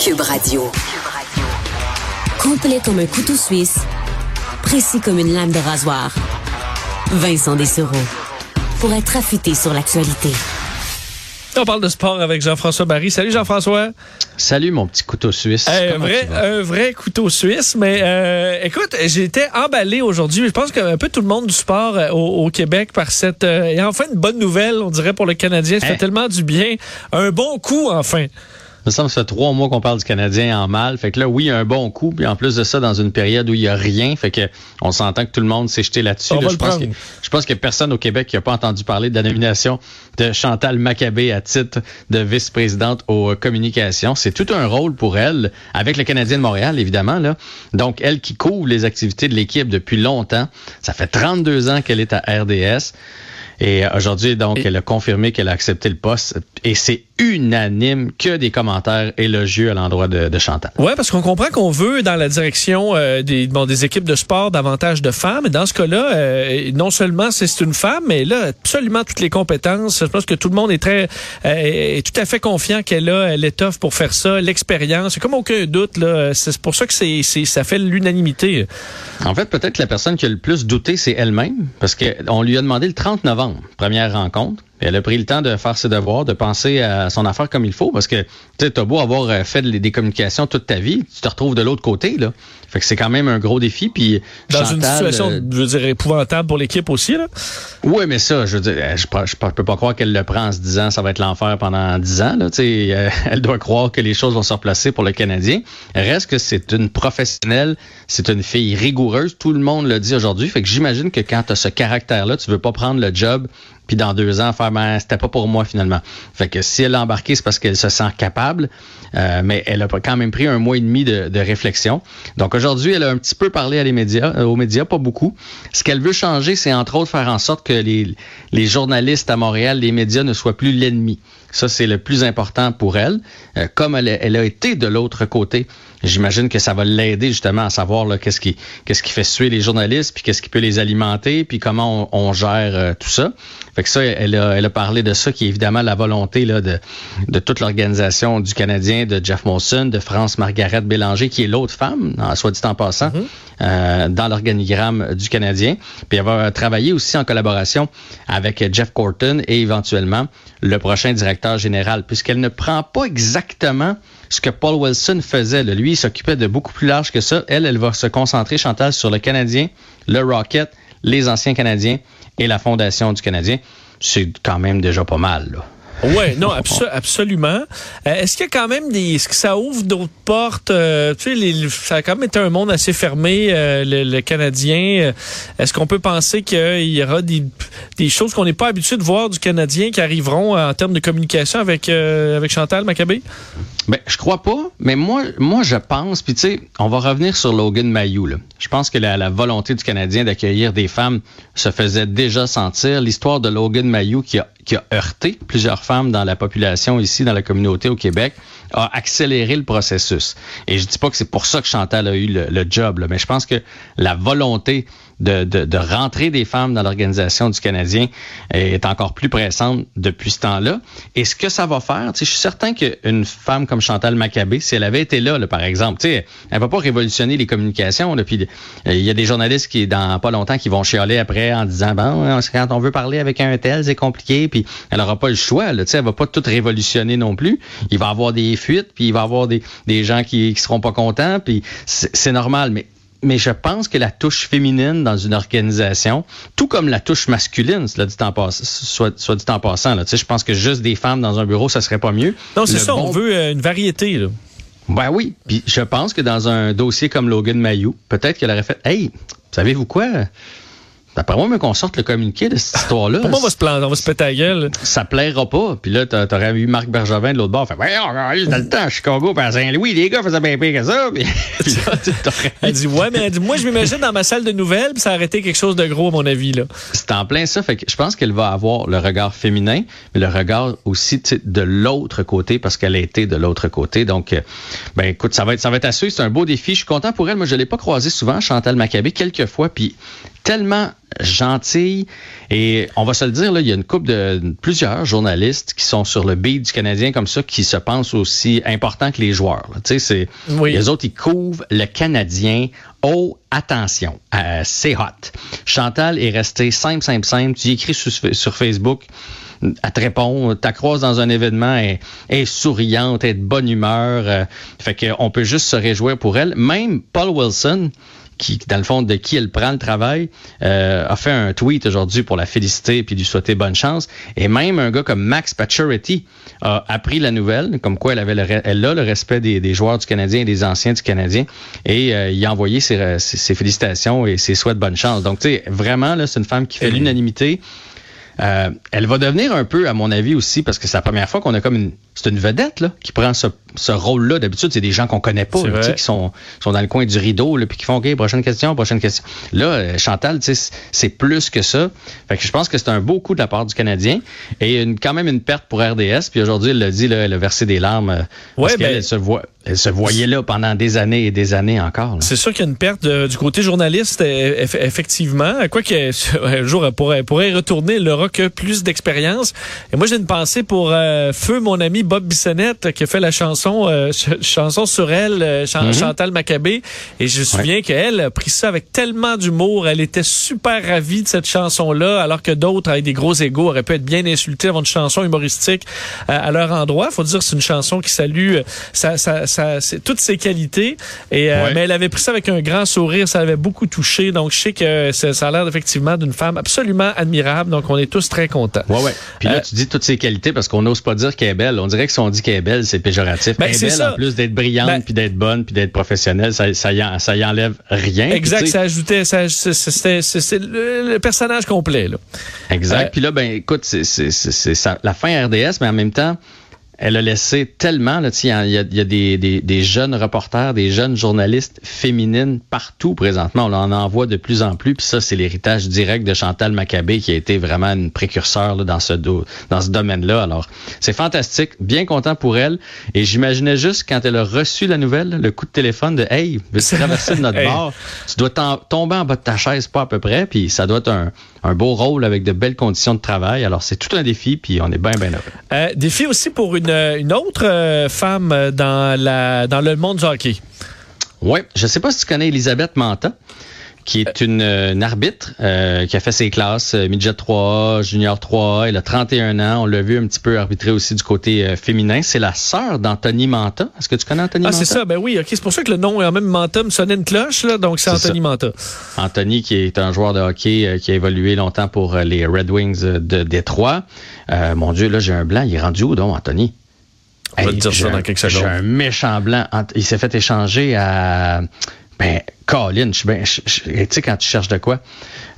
Cube Radio. Complet comme un couteau suisse, précis comme une lame de rasoir. Vincent Dessereau. Pour être affûté sur l'actualité. On parle de sport avec Jean-François Barry. Salut Jean-François. Salut mon petit couteau suisse. un, vrai, un vrai couteau suisse. Mais euh, écoute, j'étais emballé aujourd'hui. Je pense qu'un peu tout le monde du sport euh, au, Québec par cette... Euh, et enfin une bonne nouvelle, on dirait, pour le Canadien. Ça fait hein? tellement du bien. Un bon coup, enfin me semble que ça fait trois mois qu'on parle du Canadien en mal. Fait que là, oui, il y a un bon coup. Puis en plus de ça, dans une période où il y a rien, fait que on s'entend que tout le monde s'est jeté là-dessus. je, pense que, je pense qu'il y a personne au Québec qui n'a pas entendu parler de la nomination de Chantal Maccabé à titre de vice-présidente aux communications. C'est tout un rôle pour elle, avec le Canadien de Montréal, évidemment. Là. Donc, elle qui couvre les activités de l'équipe depuis longtemps. Ça fait 32 ans qu'elle est à RDS. Et aujourd'hui, donc, elle a confirmé qu'elle a accepté le poste. Et c'est unanime que des commentaires élogieux à l'endroit de, de, Chantal. Oui, parce qu'on comprend qu'on veut, dans la direction euh, des, bon, des équipes de sport, davantage de femmes. Et dans ce cas-là, euh, non seulement c'est une femme, mais là, absolument toutes les compétences. Je pense que tout le monde est très euh, est tout à fait confiant qu'elle a l'étoffe pour faire ça, l'expérience. C'est comme aucun doute. là. C'est pour ça que c'est ça fait l'unanimité. En fait, peut-être la personne qui a le plus douté, c'est elle-même, parce qu'on lui a demandé le 30 novembre, première rencontre. Elle a pris le temps de faire ses devoirs, de penser à son affaire comme il faut, parce que tu as beau avoir euh, fait des communications toute ta vie, tu te retrouves de l'autre côté. Là. Fait que c'est quand même un gros défi. Puis Dans une situation, euh, je veux dire, épouvantable pour l'équipe aussi. Là. Oui, mais ça, je veux dire, je, je, peux pas croire qu'elle le prend en se disant ça va être l'enfer pendant dix ans. Là, euh, elle doit croire que les choses vont se replacer pour le Canadien. Reste que c'est une professionnelle, c'est une fille rigoureuse. Tout le monde le dit aujourd'hui. Fait que j'imagine que quand tu as ce caractère-là, tu veux pas prendre le job puis dans deux ans faire ben c'était pas pour moi finalement. Fait que si elle a embarqué, c'est parce qu'elle se sent capable, euh, mais elle a quand même pris un mois et demi de, de réflexion. Donc aujourd'hui, elle a un petit peu parlé à les médias, euh, aux médias, pas beaucoup. Ce qu'elle veut changer, c'est entre autres faire en sorte que les, les journalistes à Montréal, les médias ne soient plus l'ennemi. Ça, c'est le plus important pour elle. Euh, comme elle, a été de l'autre côté, j'imagine que ça va l'aider justement à savoir qu'est-ce qui, qu'est-ce qui fait suer les journalistes, puis qu'est-ce qui peut les alimenter, puis comment on, gère euh, tout ça. Fait que ça, elle a, elle a parlé de ça, qui est évidemment la volonté là, de, de toute l'organisation du Canadien, de Jeff Molson, de France Margaret Bélanger, qui est l'autre femme, soit dit en passant, mm-hmm. euh, dans l'organigramme du Canadien. Puis elle va travailler aussi en collaboration avec Jeff Corton et éventuellement le prochain directeur général, puisqu'elle ne prend pas exactement ce que Paul Wilson faisait. Lui, il s'occupait de beaucoup plus large que ça. Elle, elle va se concentrer, Chantal, sur le Canadien, le Rocket, les anciens Canadiens et la Fondation du Canadien. C'est quand même déjà pas mal. Là. Oui, non, absolument. Euh, est-ce qu'il y a quand même des. Est-ce que ça ouvre d'autres portes? Euh, tu sais, ça a quand même été un monde assez fermé, euh, le, Canadien. Est-ce qu'on peut penser qu'il y aura des, des choses qu'on n'est pas habitué de voir du Canadien qui arriveront en termes de communication avec, avec Chantal Maccabé? Ben, je crois pas, mais moi, moi je pense, puis tu sais, on va revenir sur Logan Mayou. Je pense que la, volonté du Canadien d'accueillir des femmes se faisait déjà sentir. L'histoire de Logan Mayou qui a, heurté plusieurs femmes dans la population ici, dans la communauté au Québec, a accéléré le processus. Et je dis pas que c'est pour ça que Chantal a eu le, job, mais je pense que la volonté de, de, de rentrer des femmes dans l'organisation du Canadien est encore plus pressante depuis ce temps-là. Et ce que ça va faire, je suis certain qu'une femme comme Chantal Maccabé, si elle avait été là, là par exemple, elle va pas révolutionner les communications. Euh, il y a des journalistes qui, dans pas longtemps, qui vont chialer après en disant bon, quand on veut parler avec un tel, c'est compliqué. Puis elle aura pas le choix. Là, elle va pas tout révolutionner non plus. Il va avoir des fuites, puis il va avoir des, gens qui, qui seront pas contents. Puis c'est normal. Mais mais je pense que la touche féminine dans une organisation, tout comme la touche masculine, soit, dit en passant, là, je pense que juste des femmes dans un bureau, ça serait pas mieux. Non, c'est ça, on veut euh, une variété. Là. Ben oui, puis je pense que dans un dossier comme Logan Mayou, peut-être qu'elle aurait fait, hey, savez-vous quoi? D'après moi, mais qu'on sorte le communiqué de cette histoire-là. Comment on va se planter, on va se péter la gueule? Ça plaira pas. Puis là, t'aurais eu Marc Bergevin de l'autre bord. Fait, ouais, on dans le temps à Chicago, puis à Saint-Louis, les gars faisaient bien pire que ça. Puis, elle dit, ouais, mais elle dit, moi, je m'imagine dans ma salle de nouvelles, puis ça a arrêté quelque chose de gros, à mon avis, là. C'est en plein ça. Fait que je pense qu'elle va avoir le regard féminin, mais le regard aussi, de l'autre côté, parce qu'elle a été de l'autre côté. Donc, euh, ben, écoute, ça va être, ça va être à suivre. C'est un beau défi. Je suis content pour elle. Moi, je l'ai pas croisé souvent, Chantal Maccabé, quelques fois. Puis, tellement gentille. Et on va se le dire, là, il y a une couple de plusieurs journalistes qui sont sur le beat du Canadien comme ça, qui se pensent aussi importants que les joueurs. Tu sais, c'est les autres, ils couvrent le Canadien. Oh, attention, euh, c'est hot. Chantal est restée simple, simple, simple. Tu écris sur, sur Facebook elle te répond, tu croise dans un événement, elle, est souriante, elle est de bonne humeur. Euh, fait qu'on peut juste se réjouir pour elle. Même Paul Wilson, qui, dans le fond, de qui elle prend le travail, euh, a fait un tweet aujourd'hui pour la féliciter puis lui souhaiter bonne chance. Et même un gars comme Max Pacioretty a appris la nouvelle, comme quoi elle avait le, elle a le respect des, joueurs du Canadien et des anciens du Canadien, et euh, il a envoyé ses, ses, félicitations et ses souhaits de bonne chance. Donc, tu sais, vraiment, là, c'est une femme qui fait l'unanimité. Euh, elle va devenir un peu, à mon avis aussi, parce que c'est la première fois qu'on a comme une, c'est une vedette là, qui prend ce, ce rôle-là. D'habitude, c'est des gens qu'on connaît pas, là, qui sont, sont dans le coin du rideau, là, puis qui font OK, prochaine question, prochaine question. Là, euh, Chantal, c'est plus que ça. Fait que je pense que c'est un beau coup de la part du Canadien et une, quand même une perte pour RDS. Puis aujourd'hui, elle l'a dit, là, elle a versé des larmes euh, parce ben, qu'elle se voit. Elle se voyait là pendant des années et des années encore. C'est sûr qu'il y a une perte du côté journaliste, effectivement. Quoi que un jour, elle pourrait, pourrait retourner, elle aura que plus d'expérience. Et moi, j'ai une pensée pour euh, Feu, mon ami Bob Bissonnette, qui a fait la chanson euh, chanson sur elle, euh, mm-hmm. Chantal Maccabé. Et je me souviens qu'elle a pris ça avec tellement d'humour. Elle était super ravie de cette chanson-là, alors que d'autres, avec des gros égaux, auraient pu être bien insultés avant une chanson humoristique à leur endroit. Faut dire que c'est une chanson qui salue ça, ça, ça, toutes ses qualités. Et, Mais elle avait pris ça avec un grand sourire. Ça avait beaucoup touché. Donc, je sais que ça, a l'air effectivement d'une femme absolument admirable. Donc, on est tous très content. Ouais, ouais. Puis là, euh, tu dis toutes ses qualités parce qu'on n'ose pas dire qu'elle est belle. On dirait que si on dit qu'elle est belle, c'est péjoratif. Ben, elle est belle en plus d'être brillante, ben puis d'être bonne, puis d'être professionnelle. Ça, ça, y, ça y enlève rien. Exact. ça ajoutait, ça, c'est le, personnage complet. Là. Exact. Euh, puis là, ben, écoute, c'est la fin RDS, mais en même temps, elle a laissé tellement, là, il y a, il y a des, des, des, jeunes reporters, des jeunes journalistes féminines partout présentement. On en envoie de plus en plus. Puis ça, c'est l'héritage direct de Chantal Maccabé qui a été vraiment une précurseur là, dans ce, dans ce domaine-là. Alors, c'est fantastique. Bien content pour elle. Et j'imaginais juste quand elle a reçu la nouvelle, le coup de téléphone de Hey, veux-tu traverser de notre bord? Tu dois tomber en bas de ta chaise, pas à peu près. Puis ça doit être un, un beau rôle avec de belles conditions de travail. Alors, c'est tout un défi. Puis on est bien, bien heureux. Euh, défi aussi pour une euh, une, autre euh, femme dans, la, dans le monde du hockey. Oui, je ne sais pas si tu connais Elisabeth Manta qui est une, arbitre qui a fait ses classes midget 3 junior 3 Elle a 31 ans. On l'a vu un petit peu arbitrer aussi du côté féminin. C'est la sœur d'Anthony Manta. Est-ce que tu connais Anthony Manta? Ah, c'est ça. Ben oui. Ok, c'est pour ça que le nom, même Manta, me sonnait une cloche. Là, donc, c'est Anthony Manta. Anthony, qui est un joueur de hockey qui a évolué longtemps pour les Red Wings de Détroit. Mon Dieu, là, j'ai un blanc. Il est rendu où, donc, Anthony? On va te dire ça dans quelques secondes. J'ai un méchant blanc. Il s'est fait échanger à. Ben, Colin, je Tu sais, quand tu cherches de quoi.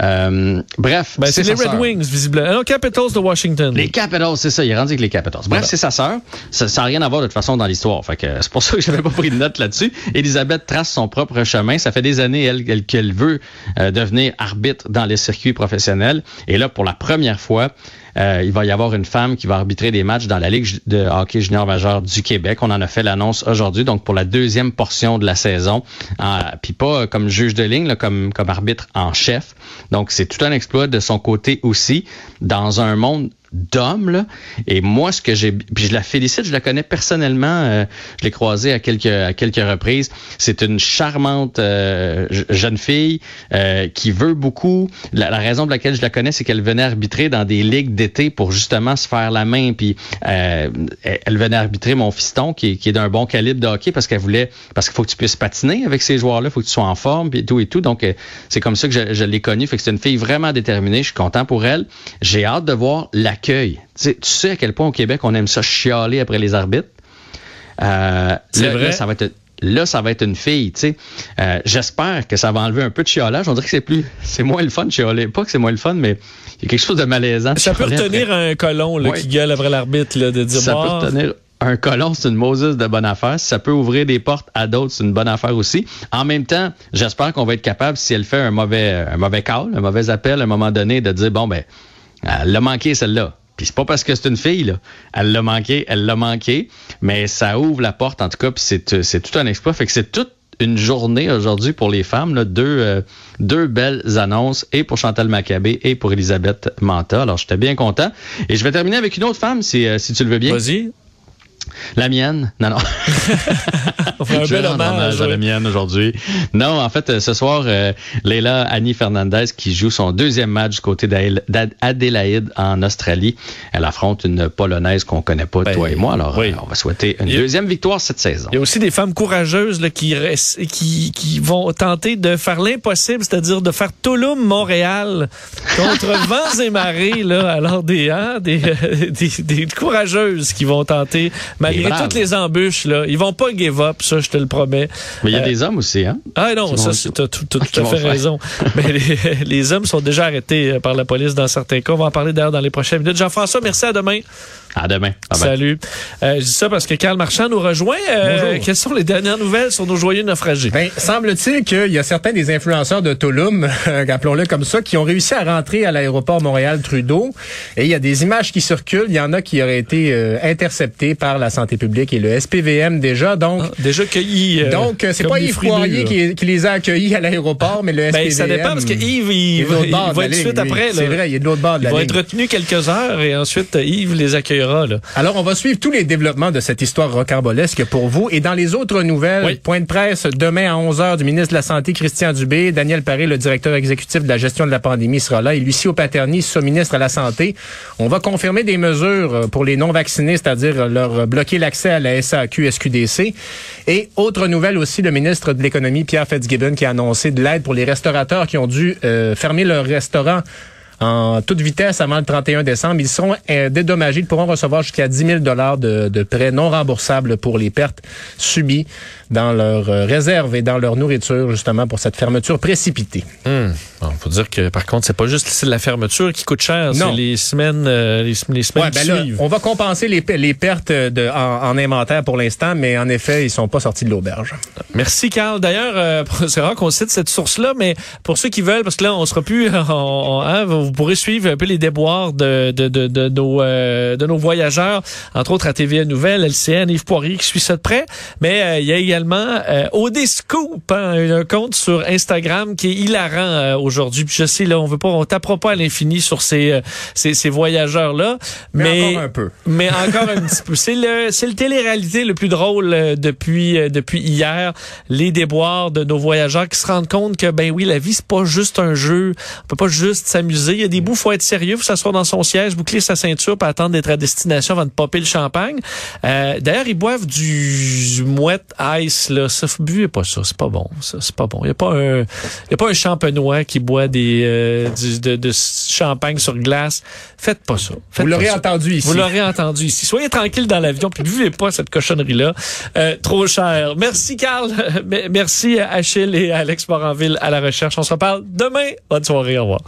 Euh, bref. Ben, c'est les Red Wings, visiblement. Non, Capitals de Washington. Les Capitals, c'est ça. Il est rendu avec les Capitals. Bref, c'est sa sœur. Ça n'a rien à voir de toute façon dans l'histoire. Fait que c'est pour ça que j'avais pas pris de note là-dessus. Elisabeth trace son propre chemin. Ça fait des années, elle, qu'elle veut euh, devenir arbitre dans les circuits professionnels. Et là, pour la première fois, euh, il va y avoir une femme qui va arbitrer des matchs dans la Ligue de hockey junior majeur du Québec. On en a fait l'annonce aujourd'hui, donc pour la deuxième portion de la saison. Puis pas comme juge de ligne, comme, comme arbitre en chef. Donc c'est tout un exploit de son côté aussi, dans un monde d'homme. Et moi, ce que j'ai, puis je la félicite, je la connais personnellement, euh, je l'ai croisée à quelques à quelques reprises. C'est une charmante euh, jeune fille euh, qui veut beaucoup. La, raison pour laquelle je la connais, c'est qu'elle venait arbitrer dans des ligues d'été pour justement se faire la main. Puis elle venait arbitrer mon fiston qui, qui est d'un bon calibre de hockey parce qu'elle voulait, parce qu'il faut que tu puisses patiner avec ces joueurs-là, il faut que tu sois en forme, puis tout et tout. Donc c'est comme ça que je, je l'ai connue. Fait que c'est une fille vraiment déterminée. Je suis content pour elle. J'ai hâte de voir la tu sais, à quel point au Québec on aime ça chialer après les arbitres. Euh, c'est vrai. Là, ça va être là, ça va être une fille, tu sais. Euh, j'espère que ça va enlever un peu de chiolage. On dirait que c'est plus, c'est moins le fun de chialer. Pas que c'est moins le fun, mais il y a quelque chose de malaisant. Ça peut retenir un colon là, qui gueule après l'arbitre, de dire Ça peut retenir un colon, c'est une Moses de bonne affaire. Si ça peut ouvrir des portes à d'autres, c'est une bonne affaire aussi. En même temps, j'espère qu'on va être capable, si elle fait un mauvais, un mauvais call, un mauvais appel à un moment donné, de dire, bon, ben, elle l'a manqué celle-là puis c'est pas parce que c'est une fille, là. Elle l'a manqué, elle l'a manqué, mais ça ouvre la porte, en tout cas, puis c'est, c'est tout un exploit. Fait que c'est toute une journée aujourd'hui pour les femmes. Là, deux, euh, deux belles annonces, et pour Chantal Maccabé et pour Elisabeth Manta. Alors, j'étais bien content. Et je vais terminer avec une autre femme, si, euh, si tu le veux bien. Vas-y. La mienne? Non, non. On fait un bel rends hommage. à la mienne aujourd'hui. Non, en fait, euh, ce soir, euh, Leila Annie Fernandez qui joue son deuxième match du côté d'Adé- d'Adélaïde en Australie. Elle affronte une Polonaise qu'on connaît pas, Ben, toi et moi. Alors, oui. euh, on va souhaiter une a- deuxième victoire cette saison. Il y a aussi des femmes courageuses là, qui, restent, qui, qui vont tenter de faire l'impossible, c'est-à-dire de faire Touloum-Montréal contre vents et marées. Là. Alors, des, hein, des, des, des courageuses qui vont tenter, malgré toutes les embûches. Là. Ils vont pas give up, ça, je te le promets. Mais il y a Euh, des hommes aussi, hein? Ah non, ça, vont- c'est- t'as tout, tout à fait faire. raison. Mais les, les hommes sont déjà arrêtés euh, par la police dans certains cas. On va en parler d'ailleurs dans les prochaines minutes. Jean-François, merci à demain. À demain. Salut. Euh, je dis ça parce que Karl Marchand nous rejoint. Euh, Bonjour. quelles sont les dernières nouvelles sur nos joyeux naufragés? Ben, semble-t-il qu'il y a certains des influenceurs de Tulum, euh, appelons-le comme ça, qui ont réussi à rentrer à l'aéroport Montréal-Trudeau. Et il y a des images qui circulent. Il y en a qui auraient été euh, interceptées par la santé publique et le SPVM déjà. Donc, Ah, déjà cueillis. euh, donc euh, c'est pas Yves Poirier qui, qui les a accueillis à l'aéroport, mais le SPVM. Ben, ça dépend parce que Yves, il, va, il va être ligne, suite lui. après. C'est vrai, il est de l'autre bord de Il la va ligne. être retenu quelques heures et ensuite euh, Yves les accueillera. Là. Alors, on va suivre tous les développements de cette histoire rocambolesque pour vous. Et dans les autres nouvelles, Oui. point de presse demain à 11h du ministre de la Santé, Christian Dubé. Daniel Paré, le directeur exécutif de la gestion de la pandémie, sera là. Et Lucie Paterny, sous-ministre à la Santé. On va confirmer des mesures pour les non-vaccinés, c'est-à-dire leur bloquer l'accès à la SAQ, SQDC. Et autre nouvelle aussi, le ministre de l'Économie, Pierre Fitzgibbon, qui a annoncé de l'aide pour les restaurateurs qui ont dû euh, fermer leur restaurant en toute vitesse avant le 31 décembre. Ils seront euh, dédommagés. Ils pourront recevoir jusqu'à 10 000 de, de prêts non remboursables pour les pertes subies dans leur euh, réserve et dans leur nourriture, justement, pour cette fermeture précipitée. Hum. Bon, faut dire que par contre, c'est pas juste la fermeture qui coûte cher, c'est les semaines, euh, les, les semaines Ouais, qui ben là, on va compenser les, pe- les pertes de, en, en inventaire pour l'instant, mais en effet, ils sont pas sortis de l'auberge. Merci, Carl. D'ailleurs, euh, c'est rare qu'on cite cette source-là, mais pour ceux qui veulent, parce que là, on sera plus, on- on- hein, vous pourrez suivre un peu les déboires de, de, de, de nos, euh, de nos voyageurs, entre autres à TVA Nouvelle, LCN, Yves Poirier qui suit ça de près. Mais euh, il y a également euh, Odescoop, hein, un compte sur Instagram qui est hilarant aujourd'hui. Puis je sais, là, on veut pas, on tapera pas à l'infini sur ces, ces, ces voyageurs-là. Mais encore un peu. Mais encore un petit peu. C'est le, c'est le télé-réalité le plus drôle depuis, depuis hier. Les déboires de nos voyageurs qui se rendent compte que, ben oui, la vie, c'est pas juste un jeu. On peut pas juste s'amuser. Il y a des bouts, faut être sérieux, faut s'asseoir dans son siège, boucler sa ceinture, pour attendre d'être à destination avant de popper le champagne. Euh, D'ailleurs, ils boivent du mouette ice, là. Ça, buvez pas ça. C'est pas bon, ça. C'est pas bon. Il y a pas un, il y a pas un champenois qui boit des, euh, du- de, de champagne sur glace. Faites pas ça. Faites Vous l'aurez entendu ici. Vous l'aurez entendu ici. Soyez tranquille dans l'avion, puis buvez pas cette cochonnerie-là. Euh, trop cher. Merci, Carl. Merci à Achille et à Alex Moranville à la recherche. On se reparle demain. Bonne soirée. Au revoir.